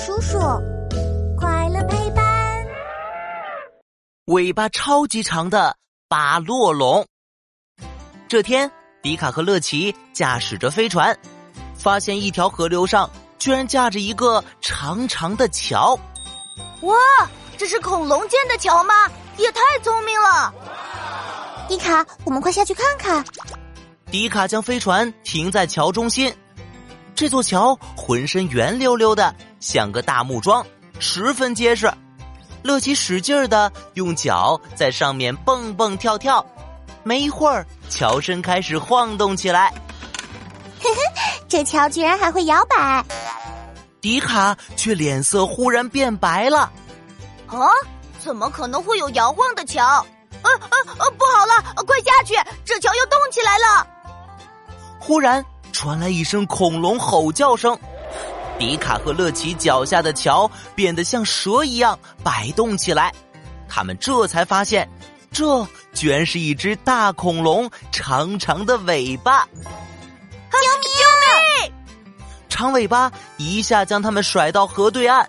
叔叔，快乐陪伴。尾巴超级长的巴洛龙。这天，迪卡和乐奇驾驶着飞船，发现一条河流上居然架着一个长长的桥。哇，这是恐龙建的桥吗？也太聪明了！迪卡，我们快下去看看。迪卡将飞船停在桥中心。这座桥浑身圆溜溜的，像个大木桩，十分结实。乐奇使劲的用脚在上面蹦蹦跳跳，没一会儿，桥身开始晃动起来。嘿嘿，这桥居然还会摇摆！迪卡却脸色忽然变白了。啊，怎么可能会有摇晃的桥？啊啊啊！不好了，快下去，这桥要动起来了！忽然。传来一声恐龙吼叫声，迪卡和乐奇脚下的桥变得像蛇一样摆动起来。他们这才发现，这居然是一只大恐龙长长的尾巴！救命！救命！长尾巴一下将他们甩到河对岸，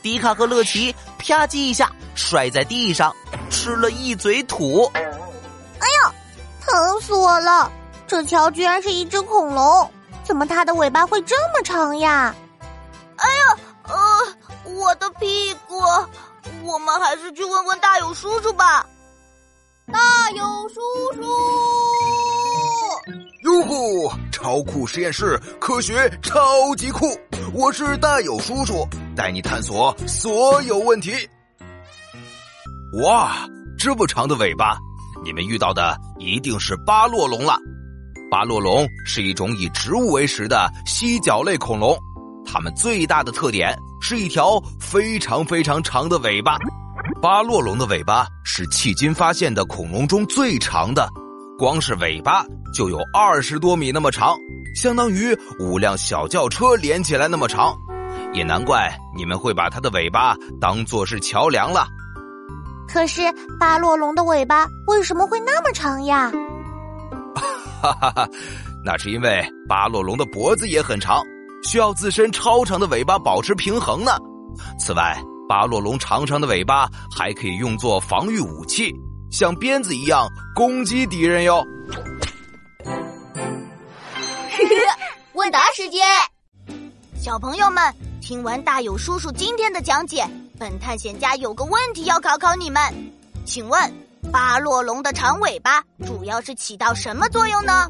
迪卡和乐奇啪叽一下摔在地上，吃了一嘴土。哎呀，疼死我了！这桥居然是一只恐龙，怎么它的尾巴会这么长呀？哎呀，呃，我的屁股！我们还是去问问大友叔叔吧。大勇叔叔，哟呼！超酷实验室，科学超级酷！我是大勇叔叔，带你探索所有问题。哇，这么长的尾巴，你们遇到的一定是巴洛龙了。巴洛龙是一种以植物为食的蜥脚类恐龙，它们最大的特点是一条非常非常长的尾巴。巴洛龙的尾巴是迄今发现的恐龙中最长的，光是尾巴就有二十多米那么长，相当于五辆小轿车连起来那么长。也难怪你们会把它的尾巴当做是桥梁了。可是巴洛龙的尾巴为什么会那么长呀？哈哈哈，那是因为巴洛龙的脖子也很长，需要自身超长的尾巴保持平衡呢。此外，巴洛龙长长的尾巴还可以用作防御武器，像鞭子一样攻击敌人哟。呵呵，问答时间，小朋友们听完大友叔叔今天的讲解，本探险家有个问题要考考你们，请问？巴洛龙的长尾巴主要是起到什么作用呢？